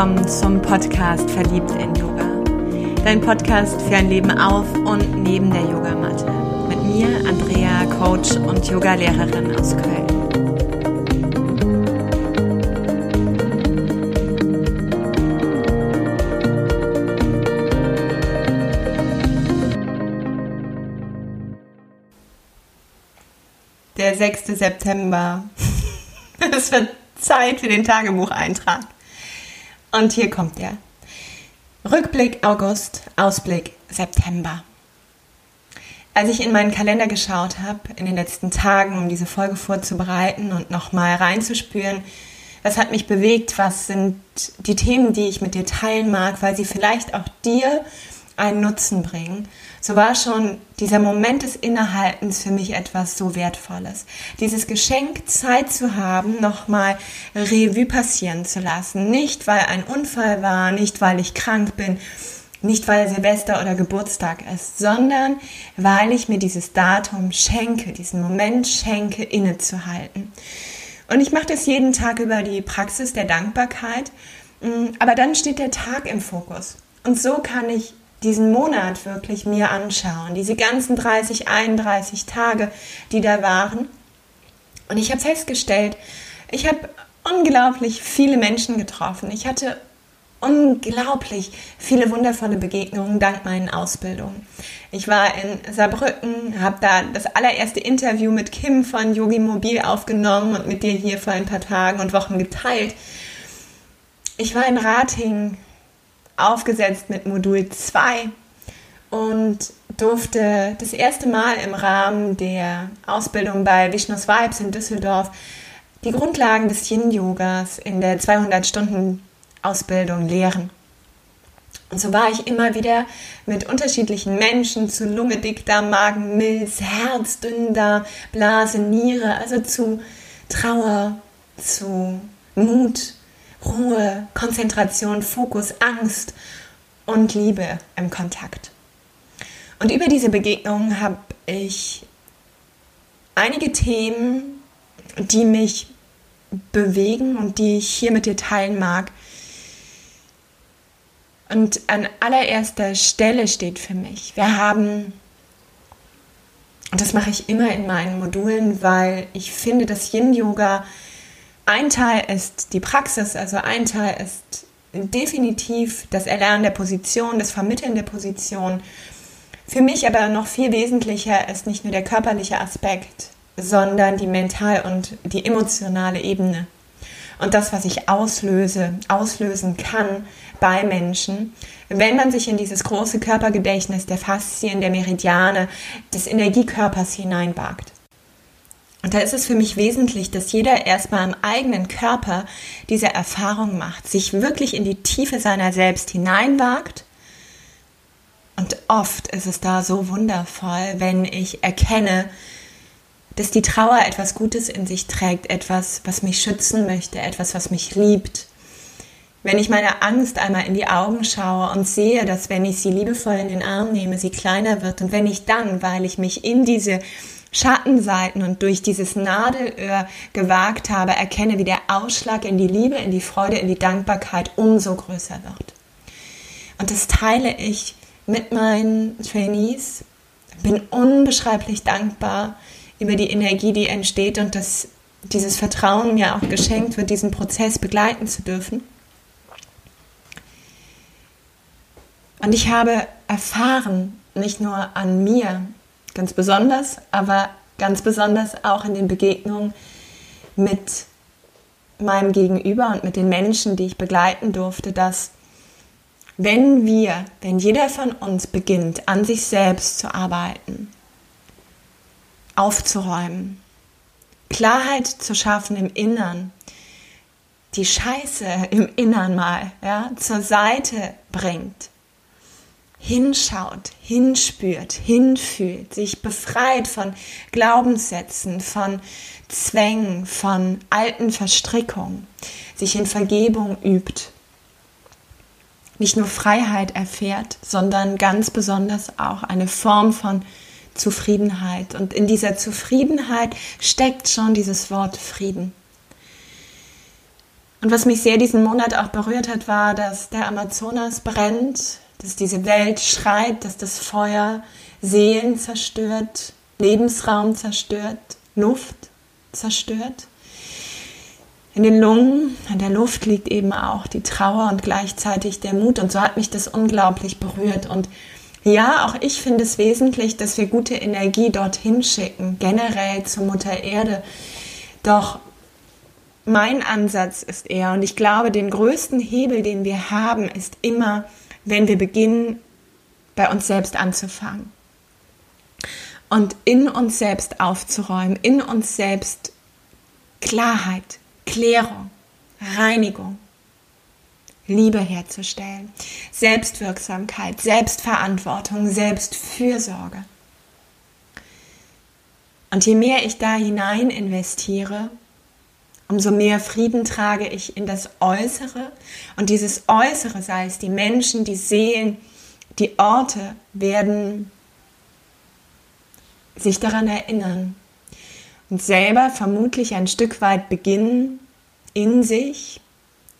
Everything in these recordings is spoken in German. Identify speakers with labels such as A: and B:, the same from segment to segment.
A: willkommen zum Podcast Verliebt in Yoga. Dein Podcast für ein Leben auf und neben der Yogamatte. Mit mir, Andrea, Coach und Yogalehrerin aus Köln. Der 6. September. Es wird Zeit für den Tagebucheintrag. Und hier kommt er. Rückblick August, Ausblick September. Als ich in meinen Kalender geschaut habe in den letzten Tagen, um diese Folge vorzubereiten und nochmal reinzuspüren, was hat mich bewegt, was sind die Themen, die ich mit dir teilen mag, weil sie vielleicht auch dir einen Nutzen bringen, so war schon dieser Moment des Innehaltens für mich etwas so Wertvolles. Dieses Geschenk, Zeit zu haben, nochmal Revue passieren zu lassen. Nicht, weil ein Unfall war, nicht, weil ich krank bin, nicht, weil Silvester oder Geburtstag ist, sondern weil ich mir dieses Datum schenke, diesen Moment schenke, innezuhalten. Und ich mache das jeden Tag über die Praxis der Dankbarkeit. Mm, aber dann steht der Tag im Fokus. Und so kann ich diesen Monat wirklich mir anschauen, diese ganzen 30, 31 Tage, die da waren. Und ich habe festgestellt, ich habe unglaublich viele Menschen getroffen. Ich hatte unglaublich viele wundervolle Begegnungen dank meinen Ausbildungen. Ich war in Saarbrücken, habe da das allererste Interview mit Kim von Yogi Mobil aufgenommen und mit dir hier vor ein paar Tagen und Wochen geteilt. Ich war in Rating, aufgesetzt mit Modul 2 und durfte das erste Mal im Rahmen der Ausbildung bei Vishnus Vibes in Düsseldorf die Grundlagen des Yin-Yogas in der 200-Stunden-Ausbildung lehren. Und so war ich immer wieder mit unterschiedlichen Menschen zu Lunge, Dickdarm, Magen, Milz, Herz, Dünndarm, Blase, Niere, also zu Trauer, zu Mut, Ruhe, Konzentration, Fokus, Angst und Liebe im Kontakt. Und über diese Begegnung habe ich einige Themen, die mich bewegen und die ich hier mit dir teilen mag. Und an allererster Stelle steht für mich, wir haben, und das mache ich immer in meinen Modulen, weil ich finde, dass Yin-Yoga ein Teil ist die Praxis, also ein Teil ist definitiv das Erlernen der Position, das Vermitteln der Position. Für mich aber noch viel wesentlicher ist nicht nur der körperliche Aspekt, sondern die mental und die emotionale Ebene. Und das, was ich auslöse, auslösen kann bei Menschen, wenn man sich in dieses große Körpergedächtnis der Faszien, der Meridiane, des Energiekörpers hineinwagt. Und da ist es für mich wesentlich, dass jeder erstmal im eigenen Körper diese Erfahrung macht, sich wirklich in die Tiefe seiner selbst hineinwagt. Und oft ist es da so wundervoll, wenn ich erkenne, dass die Trauer etwas Gutes in sich trägt, etwas, was mich schützen möchte, etwas, was mich liebt. Wenn ich meiner Angst einmal in die Augen schaue und sehe, dass wenn ich sie liebevoll in den Arm nehme, sie kleiner wird und wenn ich dann, weil ich mich in diese Schattenseiten und durch dieses Nadelöhr gewagt habe, erkenne, wie der Ausschlag in die Liebe, in die Freude, in die Dankbarkeit umso größer wird. Und das teile ich mit meinen Trainees. Bin unbeschreiblich dankbar über die Energie, die entsteht und dass dieses Vertrauen mir auch geschenkt wird, diesen Prozess begleiten zu dürfen. Und ich habe erfahren, nicht nur an mir, ganz besonders, aber ganz besonders auch in den Begegnungen mit meinem Gegenüber und mit den Menschen, die ich begleiten durfte, dass wenn wir, wenn jeder von uns beginnt, an sich selbst zu arbeiten, aufzuräumen, Klarheit zu schaffen im Innern, die Scheiße im Innern mal ja, zur Seite bringt, hinschaut, hinspürt, hinfühlt, sich befreit von Glaubenssätzen, von Zwängen, von alten Verstrickungen, sich in Vergebung übt, nicht nur Freiheit erfährt, sondern ganz besonders auch eine Form von Zufriedenheit. Und in dieser Zufriedenheit steckt schon dieses Wort Frieden. Und was mich sehr diesen Monat auch berührt hat, war, dass der Amazonas brennt, dass diese Welt schreit, dass das Feuer Seelen zerstört, Lebensraum zerstört, Luft zerstört. In den Lungen, in der Luft liegt eben auch die Trauer und gleichzeitig der Mut. Und so hat mich das unglaublich berührt. Und ja, auch ich finde es wesentlich, dass wir gute Energie dorthin schicken, generell zur Mutter Erde. Doch mein Ansatz ist eher, und ich glaube, den größten Hebel, den wir haben, ist immer, wenn wir beginnen, bei uns selbst anzufangen. Und in uns selbst aufzuräumen, in uns selbst Klarheit, Klärung, Reinigung, Liebe herzustellen, Selbstwirksamkeit, Selbstverantwortung, Selbstfürsorge. Und je mehr ich da hinein investiere, umso mehr Frieden trage ich in das Äußere. Und dieses Äußere, sei es die Menschen, die Seelen, die Orte, werden sich daran erinnern und selber vermutlich ein Stück weit beginnen, in sich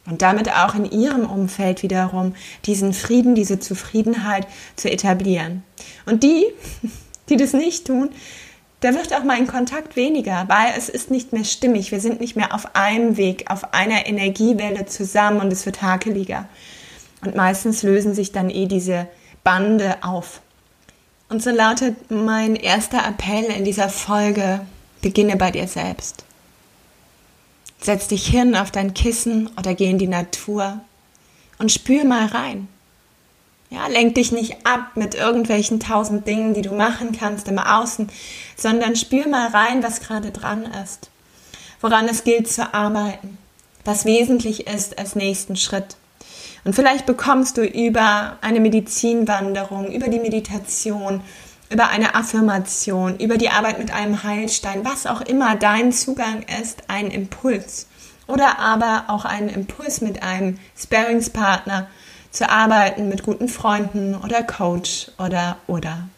A: und damit auch in ihrem Umfeld wiederum diesen Frieden, diese Zufriedenheit zu etablieren. Und die, die das nicht tun, da wird auch mein Kontakt weniger, weil es ist nicht mehr stimmig. Wir sind nicht mehr auf einem Weg, auf einer Energiewelle zusammen und es wird hakeliger. Und meistens lösen sich dann eh diese Bande auf. Und so lautet mein erster Appell in dieser Folge, beginne bei dir selbst. Setz dich hin auf dein Kissen oder geh in die Natur und spür mal rein. Ja, lenk dich nicht ab mit irgendwelchen tausend Dingen, die du machen kannst im Außen, sondern spür mal rein, was gerade dran ist, woran es gilt zu arbeiten, was wesentlich ist als nächsten Schritt. Und vielleicht bekommst du über eine Medizinwanderung, über die Meditation, über eine Affirmation, über die Arbeit mit einem Heilstein, was auch immer dein Zugang ist, ein Impuls. Oder aber auch einen Impuls mit einem Sparingspartner zu arbeiten, mit guten Freunden oder Coach oder oder.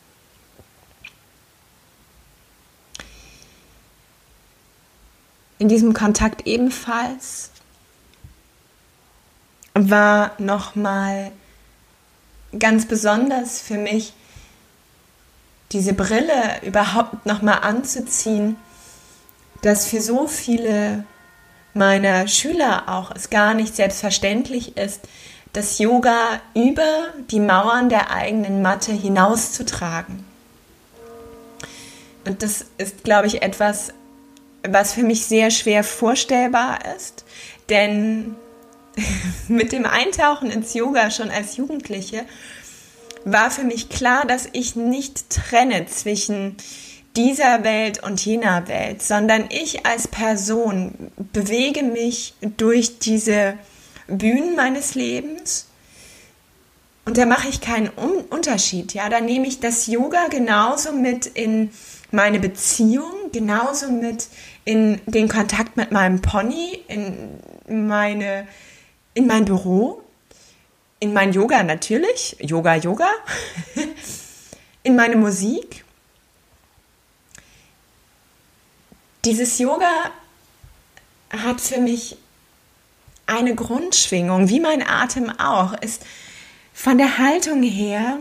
A: In diesem Kontakt ebenfalls war nochmal ganz besonders für mich diese Brille überhaupt nochmal anzuziehen, dass für so viele meiner Schüler auch es gar nicht selbstverständlich ist, das Yoga über die Mauern der eigenen Matte hinauszutragen. Und das ist, glaube ich, etwas, was für mich sehr schwer vorstellbar ist, denn mit dem Eintauchen ins Yoga schon als Jugendliche war für mich klar, dass ich nicht trenne zwischen dieser Welt und jener Welt, sondern ich als Person bewege mich durch diese Bühnen meines Lebens und da mache ich keinen Unterschied. Ja, da nehme ich das Yoga genauso mit in meine Beziehung, genauso mit in den Kontakt mit meinem Pony, in meine in mein Büro, in mein Yoga natürlich, Yoga, Yoga, in meine Musik. Dieses Yoga hat für mich eine Grundschwingung, wie mein Atem auch, ist von der Haltung her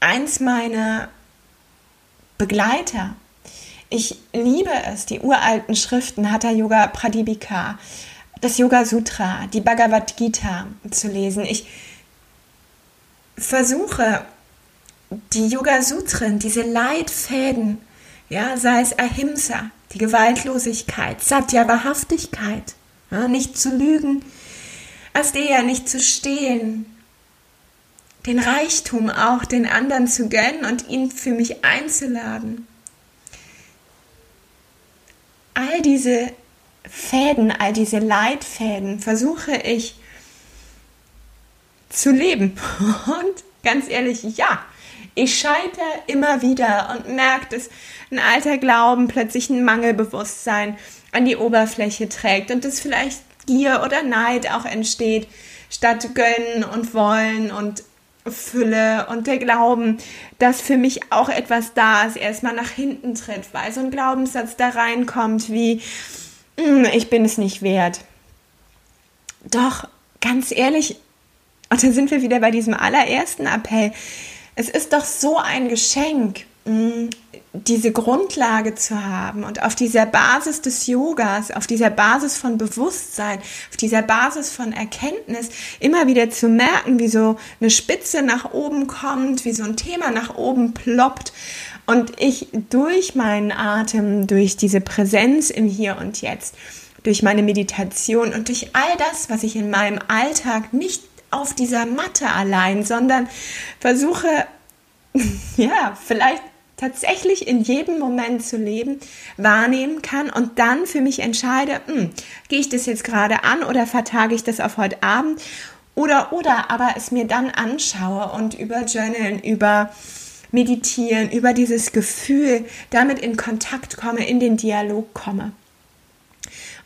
A: eins meiner Begleiter. Ich liebe es, die uralten Schriften Hatha Yoga Pradipika, das Yoga Sutra, die Bhagavad Gita zu lesen. Ich versuche, die Yoga-Sutren, diese Leitfäden, ja, sei es Ahimsa, die Gewaltlosigkeit, Satya, Wahrhaftigkeit, nicht zu lügen, Asteya, nicht zu stehlen, den Reichtum auch den anderen zu gönnen und ihn für mich einzuladen. All diese Fäden, all diese Leitfäden versuche ich zu leben. Und ganz ehrlich, ja, ich scheitere immer wieder und merke, dass ein alter Glauben plötzlich ein Mangelbewusstsein an die Oberfläche trägt und dass vielleicht Gier oder Neid auch entsteht, statt Gönnen und Wollen und Fülle und der Glauben, dass für mich auch etwas da ist, erstmal nach hinten tritt, weil so ein Glaubenssatz da reinkommt wie, hm, ich bin es nicht wert. Doch, ganz ehrlich, und dann sind wir wieder bei diesem allerersten Appell. Es ist doch so ein Geschenk, diese Grundlage zu haben und auf dieser Basis des Yogas, auf dieser Basis von Bewusstsein, auf dieser Basis von Erkenntnis immer wieder zu merken, wie so eine Spitze nach oben kommt, wie so ein Thema nach oben ploppt und ich durch meinen Atem, durch diese Präsenz im Hier und Jetzt, durch meine Meditation und durch all das, was ich in meinem Alltag nicht auf dieser Matte allein, sondern versuche, ja, vielleicht tatsächlich in jedem Moment zu leben, wahrnehmen kann und dann für mich entscheide, hm, gehe ich das jetzt gerade an oder vertage ich das auf heute Abend oder oder aber es mir dann anschaue und über Journalen, über Meditieren, über dieses Gefühl damit in Kontakt komme, in den Dialog komme.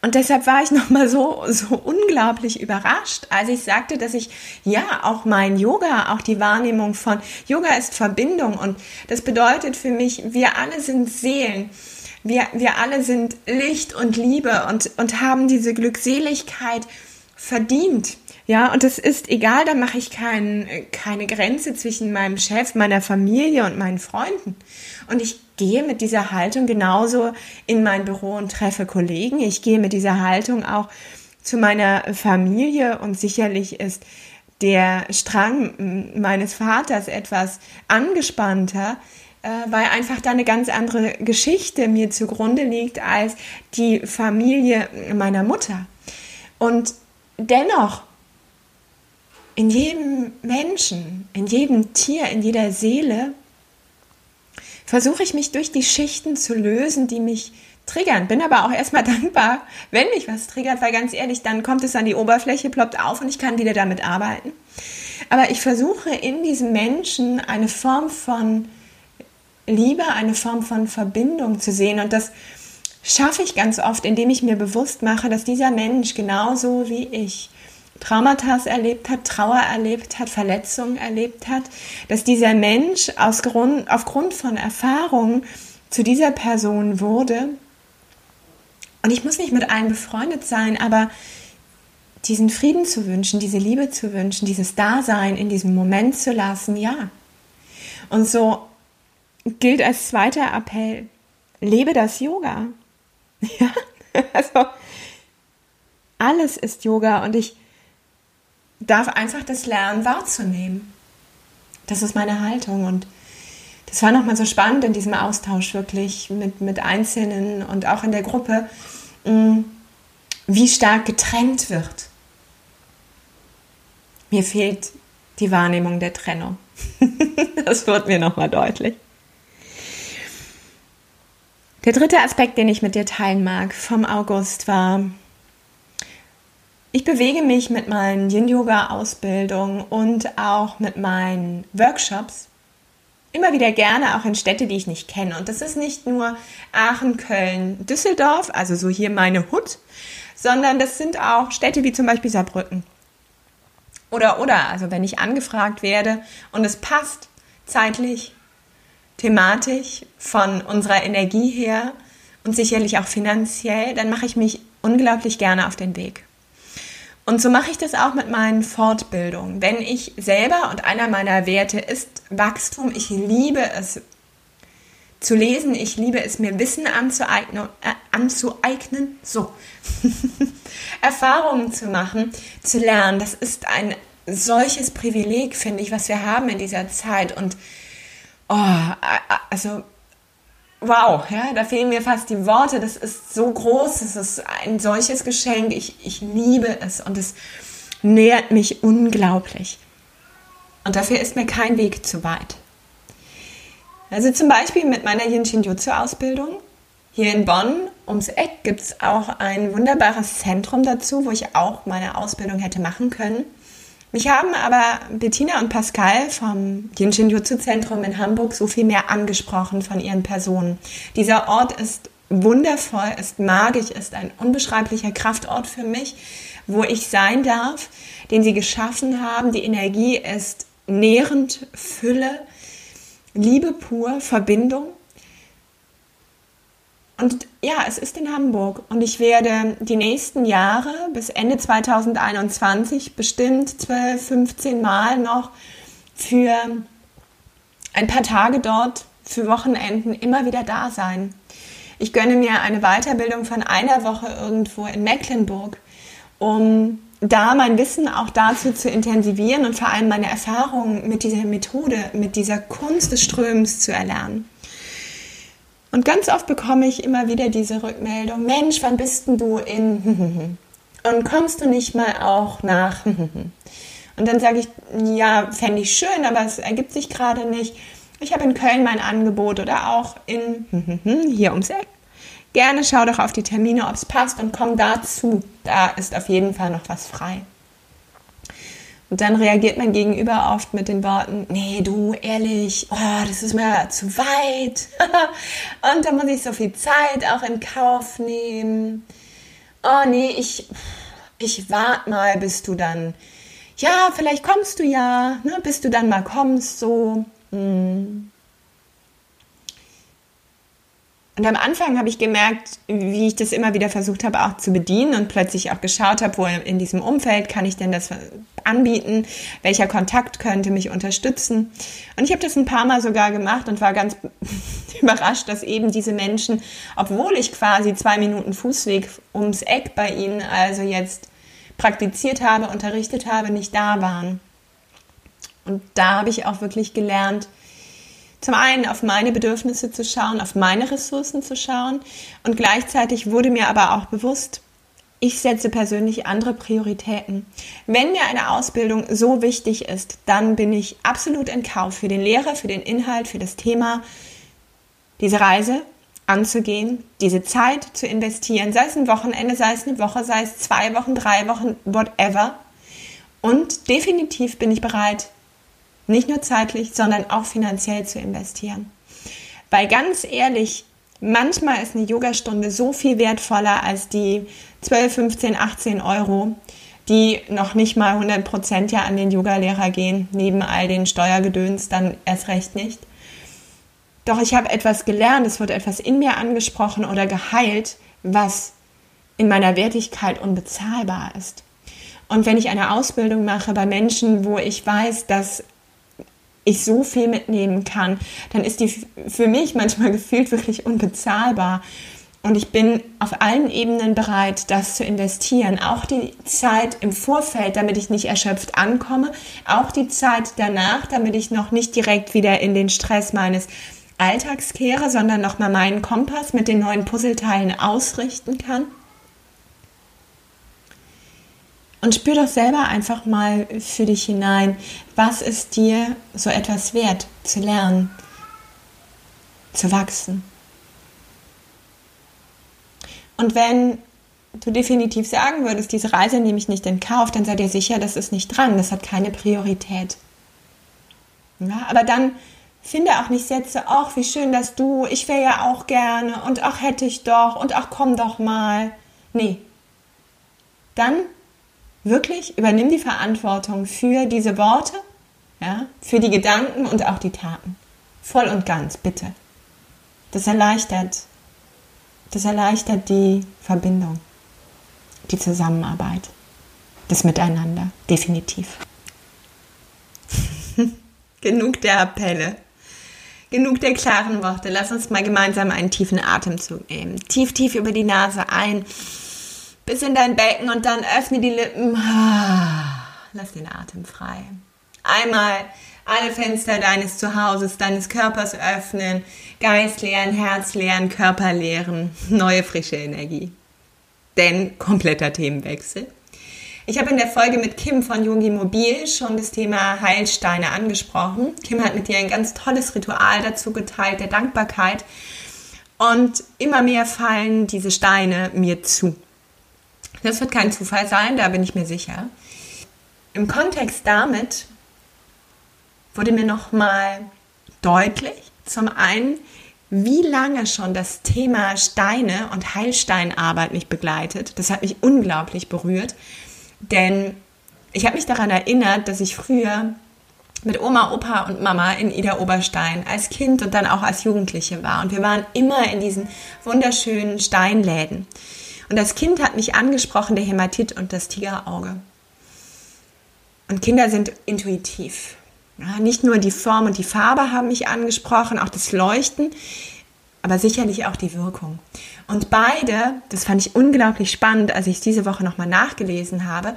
A: Und deshalb war ich nochmal so, so unglaublich überrascht, als ich sagte, dass ich ja auch mein Yoga, auch die Wahrnehmung von Yoga ist Verbindung und das bedeutet für mich, wir alle sind Seelen. Wir, wir alle sind Licht und Liebe und, und haben diese Glückseligkeit verdient. Ja, und es ist egal, da mache ich kein, keine Grenze zwischen meinem Chef, meiner Familie und meinen Freunden. Und ich gehe mit dieser Haltung genauso in mein Büro und treffe Kollegen. Ich gehe mit dieser Haltung auch zu meiner Familie und sicherlich ist der Strang meines Vaters etwas angespannter, äh, weil einfach da eine ganz andere Geschichte mir zugrunde liegt als die Familie meiner Mutter. Und dennoch in jedem Menschen, in jedem Tier, in jeder Seele versuche ich mich durch die Schichten zu lösen, die mich triggern. Bin aber auch erstmal dankbar, wenn mich was triggert, weil ganz ehrlich, dann kommt es an die Oberfläche, ploppt auf und ich kann wieder damit arbeiten. Aber ich versuche in diesem Menschen eine Form von Liebe, eine Form von Verbindung zu sehen und das schaffe ich ganz oft, indem ich mir bewusst mache, dass dieser Mensch genauso wie ich Traumata erlebt hat, Trauer erlebt hat, Verletzungen erlebt hat, dass dieser Mensch aus Grund, aufgrund von Erfahrungen zu dieser Person wurde. Und ich muss nicht mit allen befreundet sein, aber diesen Frieden zu wünschen, diese Liebe zu wünschen, dieses Dasein in diesem Moment zu lassen, ja. Und so gilt als zweiter Appell, lebe das Yoga. Ja, also alles ist Yoga und ich darf einfach das lernen wahrzunehmen. Das ist meine Haltung und das war nochmal so spannend in diesem Austausch wirklich mit, mit Einzelnen und auch in der Gruppe, mm, wie stark getrennt wird. Mir fehlt die Wahrnehmung der Trennung. das wird mir nochmal deutlich. Der dritte Aspekt, den ich mit dir teilen mag vom August, war ich bewege mich mit meinen Yin-Yoga-Ausbildungen und auch mit meinen Workshops immer wieder gerne auch in Städte, die ich nicht kenne. Und das ist nicht nur Aachen, Köln, Düsseldorf, also so hier meine Hut, sondern das sind auch Städte wie zum Beispiel Saarbrücken. Oder, oder, also wenn ich angefragt werde und es passt zeitlich, thematisch, von unserer Energie her und sicherlich auch finanziell, dann mache ich mich unglaublich gerne auf den Weg. Und so mache ich das auch mit meinen Fortbildungen. Wenn ich selber und einer meiner Werte ist Wachstum, ich liebe es zu lesen, ich liebe es mir Wissen anzueignen, äh, anzueignen so Erfahrungen zu machen, zu lernen. Das ist ein solches Privileg, finde ich, was wir haben in dieser Zeit. Und oh, also wow, ja, da fehlen mir fast die Worte. Das ist so groß, es ist ein solches Geschenk. Ich, ich liebe es und es nährt mich unglaublich. Und dafür ist mir kein Weg zu weit. Also zum Beispiel mit meiner Yin Shin Jutsu Ausbildung. Hier in Bonn ums Eck gibt es auch ein wunderbares Zentrum dazu, wo ich auch meine Ausbildung hätte machen können. Mich haben aber Bettina und Pascal vom Jinshin Jutsu Zentrum in Hamburg so viel mehr angesprochen von ihren Personen. Dieser Ort ist wundervoll, ist magisch, ist ein unbeschreiblicher Kraftort für mich, wo ich sein darf, den sie geschaffen haben. Die Energie ist nährend, Fülle, Liebe pur, Verbindung. Und ja, es ist in Hamburg und ich werde die nächsten Jahre bis Ende 2021 bestimmt 12, 15 Mal noch für ein paar Tage dort, für Wochenenden immer wieder da sein. Ich gönne mir eine Weiterbildung von einer Woche irgendwo in Mecklenburg, um da mein Wissen auch dazu zu intensivieren und vor allem meine Erfahrungen mit dieser Methode, mit dieser Kunst des Strömens zu erlernen. Und ganz oft bekomme ich immer wieder diese Rückmeldung, Mensch, wann bist denn du in und kommst du nicht mal auch nach und dann sage ich, ja, fände ich schön, aber es ergibt sich gerade nicht. Ich habe in Köln mein Angebot oder auch in hier ums Eck. Gerne schau doch auf die Termine, ob es passt und komm dazu. Da ist auf jeden Fall noch was frei. Und dann reagiert mein Gegenüber oft mit den Worten, nee, du, ehrlich, oh, das ist mir zu weit. und da muss ich so viel Zeit auch in Kauf nehmen. Oh, nee, ich, ich warte mal, bis du dann ja, vielleicht kommst du ja, ne, bis du dann mal kommst, so. Hm. Und am Anfang habe ich gemerkt, wie ich das immer wieder versucht habe, auch zu bedienen und plötzlich auch geschaut habe, wo in diesem Umfeld kann ich denn das anbieten, welcher Kontakt könnte mich unterstützen. Und ich habe das ein paar Mal sogar gemacht und war ganz überrascht, dass eben diese Menschen, obwohl ich quasi zwei Minuten Fußweg ums Eck bei ihnen, also jetzt praktiziert habe, unterrichtet habe, nicht da waren. Und da habe ich auch wirklich gelernt, zum einen auf meine Bedürfnisse zu schauen, auf meine Ressourcen zu schauen und gleichzeitig wurde mir aber auch bewusst, ich setze persönlich andere Prioritäten. Wenn mir eine Ausbildung so wichtig ist, dann bin ich absolut in Kauf für den Lehrer, für den Inhalt, für das Thema, diese Reise anzugehen, diese Zeit zu investieren, sei es ein Wochenende, sei es eine Woche, sei es zwei Wochen, drei Wochen, whatever. Und definitiv bin ich bereit, nicht nur zeitlich, sondern auch finanziell zu investieren. Weil ganz ehrlich, manchmal ist eine Yogastunde so viel wertvoller als die 12, 15, 18 Euro, die noch nicht mal 100 Prozent ja an den Yogalehrer gehen, neben all den Steuergedöns dann erst recht nicht. Doch ich habe etwas gelernt, es wurde etwas in mir angesprochen oder geheilt, was in meiner Wertigkeit unbezahlbar ist. Und wenn ich eine Ausbildung mache bei Menschen, wo ich weiß, dass ich so viel mitnehmen kann, dann ist die für mich manchmal gefühlt wirklich unbezahlbar. Und ich bin auf allen Ebenen bereit, das zu investieren. Auch die Zeit im Vorfeld, damit ich nicht erschöpft ankomme. Auch die Zeit danach, damit ich noch nicht direkt wieder in den Stress meines Alltags kehre, sondern nochmal meinen Kompass mit den neuen Puzzleteilen ausrichten kann. Und spür doch selber einfach mal für dich hinein, was ist dir so etwas wert zu lernen, zu wachsen. Und wenn du definitiv sagen würdest, diese Reise nehme ich nicht in Kauf, dann sei dir sicher, das ist nicht dran, das hat keine Priorität. Ja, aber dann finde auch nicht Sätze, ach, wie schön, dass du, ich wäre ja auch gerne und ach, hätte ich doch und ach, komm doch mal. Nee. Dann wirklich übernimm die Verantwortung für diese Worte, ja, für die Gedanken und auch die Taten. Voll und ganz, bitte. Das erleichtert, das erleichtert die Verbindung, die Zusammenarbeit, das Miteinander, definitiv. Genug der Appelle. Genug der klaren Worte. Lass uns mal gemeinsam einen tiefen Atemzug nehmen. Tief, tief über die Nase ein. Bis in dein Becken und dann öffne die Lippen. Lass den Atem frei. Einmal alle Fenster deines Zuhauses, deines Körpers öffnen. Geist leeren, Herz leeren, Körper leeren. Neue frische Energie. Denn kompletter Themenwechsel. Ich habe in der Folge mit Kim von Yogi Mobil schon das Thema Heilsteine angesprochen. Kim hat mit dir ein ganz tolles Ritual dazu geteilt, der Dankbarkeit. Und immer mehr fallen diese Steine mir zu. Das wird kein Zufall sein, da bin ich mir sicher. Im Kontext damit wurde mir nochmal deutlich, zum einen, wie lange schon das Thema Steine und Heilsteinarbeit mich begleitet. Das hat mich unglaublich berührt. Denn ich habe mich daran erinnert, dass ich früher mit Oma, Opa und Mama in Ida Oberstein als Kind und dann auch als Jugendliche war. Und wir waren immer in diesen wunderschönen Steinläden. Und das Kind hat mich angesprochen, der Hämatit und das Tigerauge. Und Kinder sind intuitiv. Nicht nur die Form und die Farbe haben mich angesprochen, auch das Leuchten, aber sicherlich auch die Wirkung. Und beide, das fand ich unglaublich spannend, als ich es diese Woche nochmal nachgelesen habe,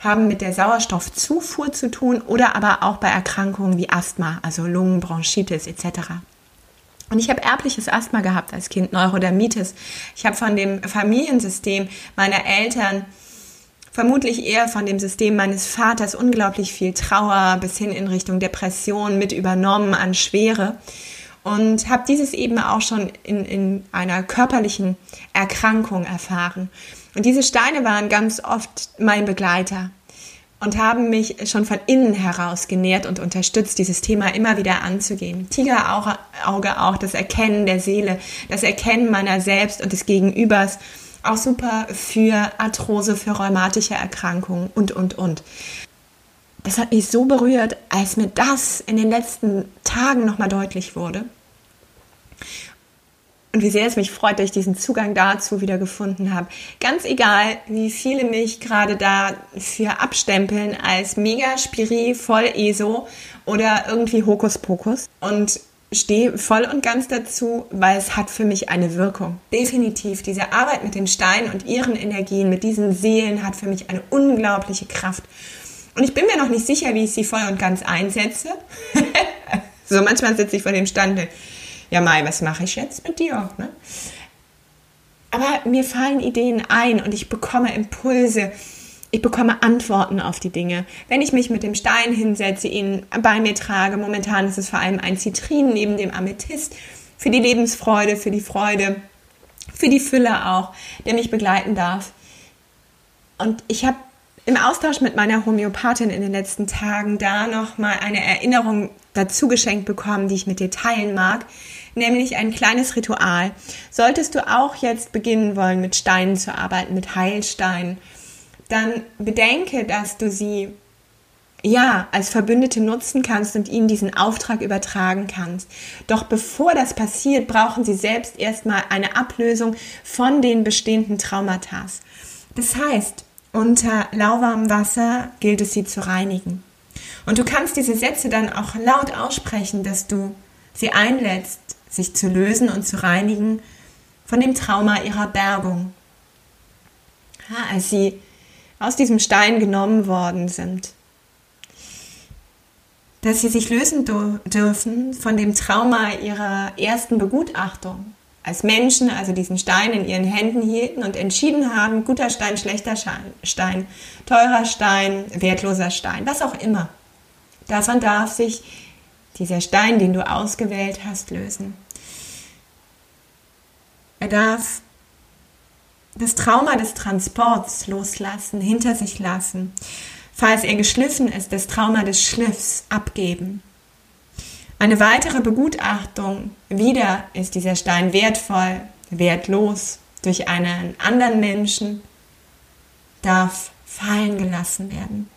A: haben mit der Sauerstoffzufuhr zu tun oder aber auch bei Erkrankungen wie Asthma, also Lungen, Bronchitis etc. Und ich habe erbliches Asthma gehabt als Kind, Neurodermitis. Ich habe von dem Familiensystem meiner Eltern, vermutlich eher von dem System meines Vaters, unglaublich viel Trauer bis hin in Richtung Depression mit übernommen an Schwere. Und habe dieses eben auch schon in, in einer körperlichen Erkrankung erfahren. Und diese Steine waren ganz oft mein Begleiter und haben mich schon von innen heraus genährt und unterstützt, dieses Thema immer wieder anzugehen. Tigerauge auch, das Erkennen der Seele, das Erkennen meiner selbst und des Gegenübers, auch super für Arthrose, für rheumatische Erkrankungen und, und, und. Das hat mich so berührt, als mir das in den letzten Tagen nochmal deutlich wurde und wie sehr es mich freut, dass ich diesen Zugang dazu wieder gefunden habe. Ganz egal, wie viele mich gerade dafür abstempeln als mega Spiri, voll ESO oder irgendwie Hokuspokus und stehe voll und ganz dazu, weil es hat für mich eine Wirkung. Definitiv. Diese Arbeit mit den Steinen und ihren Energien, mit diesen Seelen hat für mich eine unglaubliche Kraft. Und ich bin mir noch nicht sicher, wie ich sie voll und ganz einsetze. so manchmal sitze ich vor dem Stand ja Mai, was mache ich jetzt mit dir? Ne? Aber mir fallen Ideen ein und ich bekomme Impulse. Ich bekomme Antworten auf die Dinge. Wenn ich mich mit dem Stein hinsetze, ihn bei mir trage, momentan ist es vor allem ein Zitrin neben dem Amethyst, für die Lebensfreude, für die Freude, für die Fülle auch, der mich begleiten darf. Und ich habe im Austausch mit meiner Homöopathin in den letzten Tagen da nochmal eine Erinnerung dazu geschenkt bekommen, die ich mit dir teilen mag, nämlich ein kleines Ritual. Solltest du auch jetzt beginnen wollen, mit Steinen zu arbeiten, mit Heilsteinen, dann bedenke, dass du sie ja, als Verbündete nutzen kannst und ihnen diesen Auftrag übertragen kannst. Doch bevor das passiert, brauchen sie selbst erstmal eine Ablösung von den bestehenden Traumata. Das heißt, unter lauwarmem Wasser gilt es sie zu reinigen. Und du kannst diese Sätze dann auch laut aussprechen, dass du sie einlädst, sich zu lösen und zu reinigen von dem Trauma ihrer Bergung. Ja, als sie aus diesem Stein genommen worden sind. Dass sie sich lösen dürfen von dem Trauma ihrer ersten Begutachtung. Als Menschen also diesen Stein in ihren Händen hielten und entschieden haben, guter Stein, schlechter Stein, teurer Stein, wertloser Stein, was auch immer. Davon darf sich dieser Stein, den du ausgewählt hast, lösen. Er darf das Trauma des Transports loslassen, hinter sich lassen. Falls er geschliffen ist, das Trauma des Schliffs abgeben. Eine weitere Begutachtung, wieder ist dieser Stein wertvoll, wertlos durch einen anderen Menschen, darf fallen gelassen werden.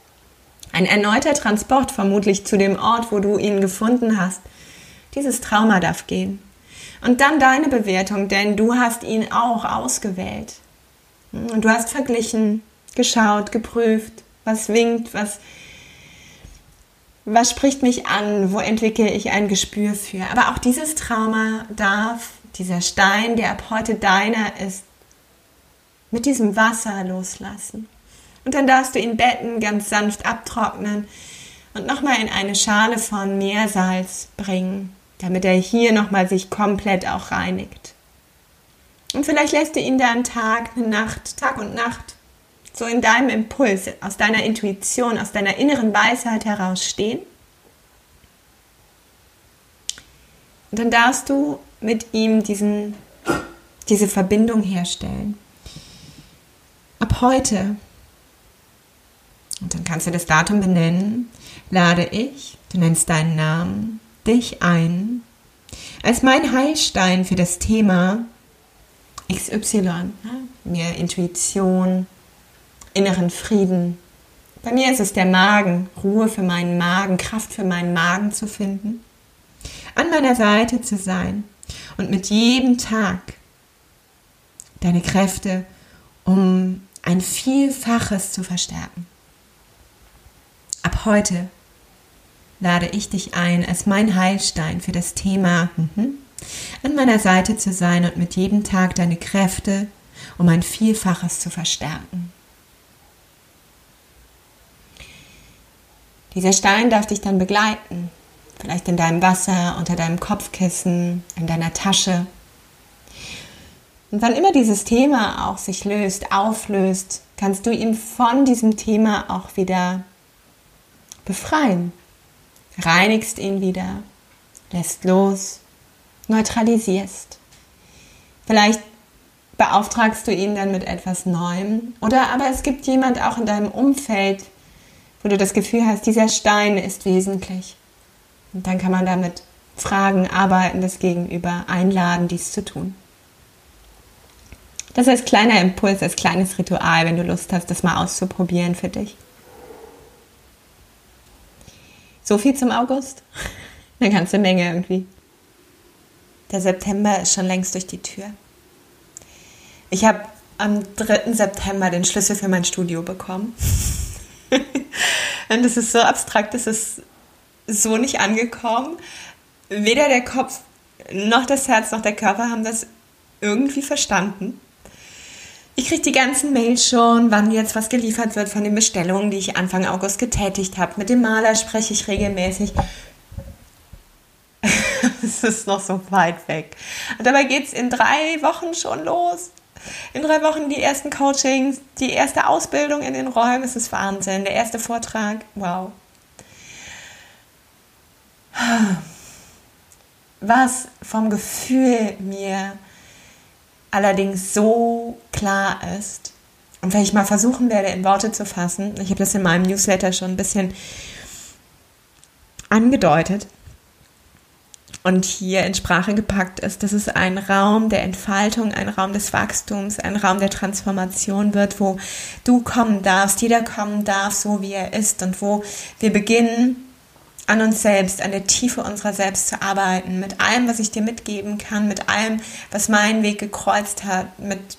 A: Ein erneuter Transport vermutlich zu dem Ort, wo du ihn gefunden hast. Dieses Trauma darf gehen. Und dann deine Bewertung, denn du hast ihn auch ausgewählt. Und du hast verglichen, geschaut, geprüft, was winkt, was, was spricht mich an, wo entwickle ich ein Gespür für. Aber auch dieses Trauma darf dieser Stein, der ab heute deiner ist, mit diesem Wasser loslassen. Und dann darfst du ihn betten, ganz sanft abtrocknen und nochmal in eine Schale von Meersalz bringen damit er hier nochmal sich komplett auch reinigt. Und vielleicht lässt du ihn dann Tag, Nacht, Tag und Nacht so in deinem Impuls, aus deiner Intuition, aus deiner inneren Weisheit heraus stehen. Und dann darfst du mit ihm diesen, diese Verbindung herstellen. Ab heute, und dann kannst du das Datum benennen, lade ich, du nennst deinen Namen, dich ein. Als mein Heilstein für das Thema XY, mehr Intuition, inneren Frieden, Bei mir ist es der Magen, Ruhe für meinen Magen, Kraft für meinen Magen zu finden, an meiner Seite zu sein und mit jedem Tag deine Kräfte um ein Vielfaches zu verstärken. Ab heute lade ich dich ein, als mein Heilstein für das Thema mhm, an meiner Seite zu sein und mit jedem Tag deine Kräfte um ein Vielfaches zu verstärken. Dieser Stein darf dich dann begleiten, vielleicht in deinem Wasser, unter deinem Kopfkissen, in deiner Tasche. Und wann immer dieses Thema auch sich löst, auflöst, kannst du ihn von diesem Thema auch wieder befreien. Reinigst ihn wieder, lässt los, neutralisierst. Vielleicht beauftragst du ihn dann mit etwas Neuem. Oder aber es gibt jemand auch in deinem Umfeld, wo du das Gefühl hast, dieser Stein ist wesentlich. Und dann kann man damit fragen, arbeiten, das Gegenüber einladen, dies zu tun. Das als kleiner Impuls, als kleines Ritual, wenn du Lust hast, das mal auszuprobieren für dich. So viel zum August. Eine ganze Menge irgendwie. Der September ist schon längst durch die Tür. Ich habe am 3. September den Schlüssel für mein Studio bekommen. Und das ist so abstrakt, das ist so nicht angekommen. Weder der Kopf noch das Herz noch der Körper haben das irgendwie verstanden. Ich kriege die ganzen Mails schon, wann jetzt was geliefert wird von den Bestellungen, die ich Anfang August getätigt habe. Mit dem Maler spreche ich regelmäßig. Es ist noch so weit weg. Und dabei geht es in drei Wochen schon los. In drei Wochen die ersten Coachings, die erste Ausbildung in den Räumen. Es ist Wahnsinn. Der erste Vortrag. Wow. Was vom Gefühl mir allerdings so klar ist. Und wenn ich mal versuchen werde, in Worte zu fassen, ich habe das in meinem Newsletter schon ein bisschen angedeutet. Und hier in Sprache gepackt ist, dass es ein Raum der Entfaltung, ein Raum des Wachstums, ein Raum der Transformation wird, wo du kommen darfst, jeder kommen darf, so wie er ist und wo wir beginnen, an uns selbst, an der Tiefe unserer selbst zu arbeiten, mit allem, was ich dir mitgeben kann, mit allem, was meinen Weg gekreuzt hat, mit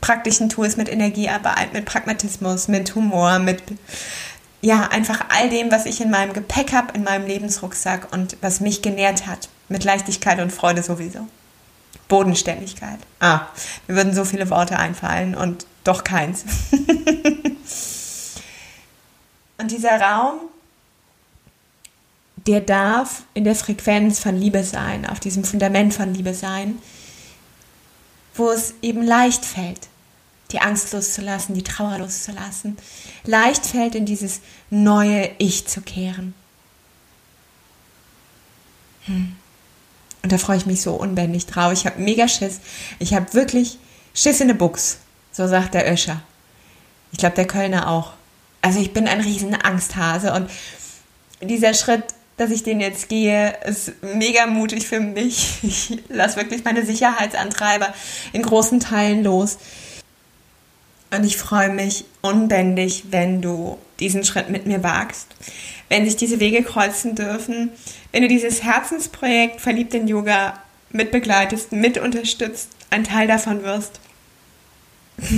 A: praktischen Tools, mit Energiearbeit, mit Pragmatismus, mit Humor, mit ja, einfach all dem, was ich in meinem Gepäck habe, in meinem Lebensrucksack und was mich genährt hat, mit Leichtigkeit und Freude sowieso. Bodenständigkeit. Ah, mir würden so viele Worte einfallen und doch keins. und dieser Raum, der darf in der Frequenz von Liebe sein, auf diesem Fundament von Liebe sein, wo es eben leicht fällt, die Angst loszulassen, die Trauer loszulassen, leicht fällt, in dieses neue Ich zu kehren. Hm. Und da freue ich mich so unbändig drauf. Ich habe mega Schiss. Ich habe wirklich Schiss in der Buchs, so sagt der Öscher. Ich glaube, der Kölner auch. Also ich bin ein riesen Angsthase und dieser Schritt dass ich den jetzt gehe, ist mega mutig für mich. Ich lasse wirklich meine Sicherheitsantreiber in großen Teilen los. Und ich freue mich unbändig, wenn du diesen Schritt mit mir wagst, wenn sich diese Wege kreuzen dürfen, wenn du dieses Herzensprojekt Verliebt in Yoga mitbegleitest, mit unterstützt, ein Teil davon wirst.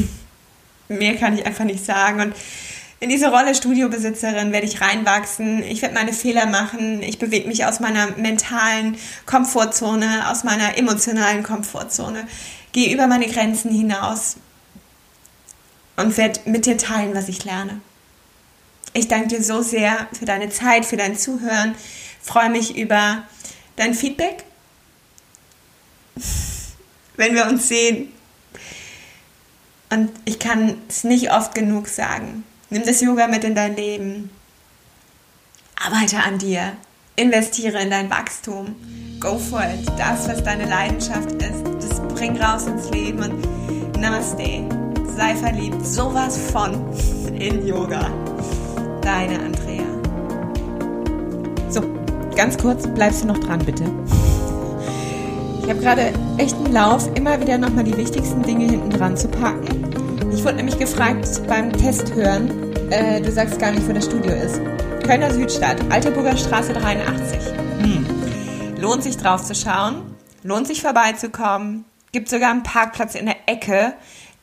A: Mehr kann ich einfach nicht sagen. Und in diese Rolle Studiobesitzerin werde ich reinwachsen. Ich werde meine Fehler machen. Ich bewege mich aus meiner mentalen Komfortzone, aus meiner emotionalen Komfortzone, gehe über meine Grenzen hinaus und werde mit dir teilen, was ich lerne. Ich danke dir so sehr für deine Zeit, für dein Zuhören. Freue mich über dein Feedback, wenn wir uns sehen. Und ich kann es nicht oft genug sagen. Nimm das Yoga mit in dein Leben. Arbeite an dir. Investiere in dein Wachstum. Go for it. Das, was deine Leidenschaft ist, das bring raus ins Leben. Und Namaste. Sei verliebt. Sowas von in Yoga. Deine Andrea. So, ganz kurz, bleibst du noch dran, bitte. Ich habe gerade echt einen Lauf, immer wieder nochmal die wichtigsten Dinge hinten dran zu packen. Ich wurde nämlich gefragt beim Test hören, äh, du sagst gar nicht, wo das Studio ist. Kölner Südstadt, Alteburger Straße 83. Hm. Lohnt sich drauf zu schauen, lohnt sich vorbeizukommen. Gibt sogar einen Parkplatz in der Ecke,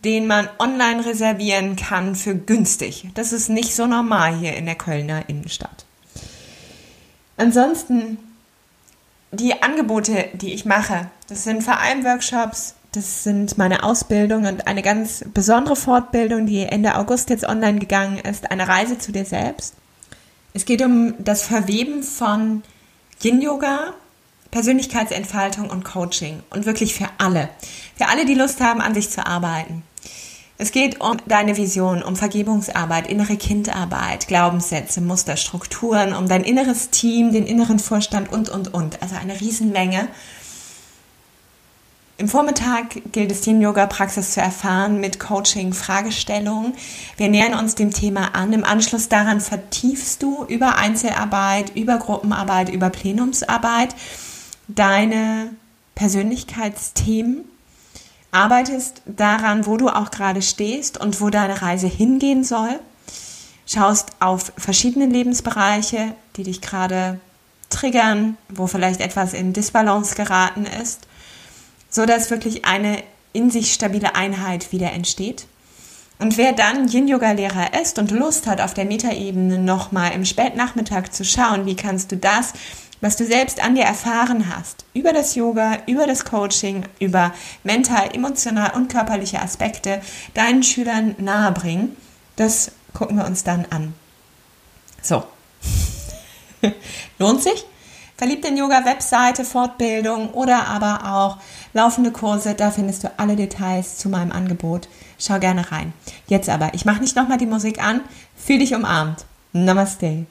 A: den man online reservieren kann für günstig. Das ist nicht so normal hier in der Kölner Innenstadt. Ansonsten die Angebote, die ich mache, das sind vor allem Workshops, das sind meine Ausbildung und eine ganz besondere Fortbildung, die Ende August jetzt online gegangen ist, eine Reise zu dir selbst. Es geht um das Verweben von Yin-Yoga, Persönlichkeitsentfaltung und Coaching und wirklich für alle. Für alle, die Lust haben, an sich zu arbeiten. Es geht um deine Vision, um Vergebungsarbeit, innere Kindarbeit, Glaubenssätze, Muster, Strukturen, um dein inneres Team, den inneren Vorstand und, und, und. Also eine Riesenmenge. Im Vormittag gilt es, die Yoga-Praxis zu erfahren mit Coaching, Fragestellungen. Wir nähern uns dem Thema an. Im Anschluss daran vertiefst du über Einzelarbeit, über Gruppenarbeit, über Plenumsarbeit deine Persönlichkeitsthemen arbeitest daran, wo du auch gerade stehst und wo deine Reise hingehen soll. Schaust auf verschiedene Lebensbereiche, die dich gerade triggern, wo vielleicht etwas in Disbalance geraten ist, so dass wirklich eine in sich stabile Einheit wieder entsteht. Und wer dann Yin-Yoga-Lehrer ist und Lust hat, auf der Metaebene nochmal im Spätnachmittag zu schauen, wie kannst du das was du selbst an dir erfahren hast, über das Yoga, über das Coaching, über mental, emotional und körperliche Aspekte deinen Schülern nahebringen, das gucken wir uns dann an. So. Lohnt sich? Verliebt in Yoga Webseite, Fortbildung oder aber auch laufende Kurse, da findest du alle Details zu meinem Angebot. Schau gerne rein. Jetzt aber, ich mache nicht nochmal die Musik an. Fühl dich umarmt. Namaste.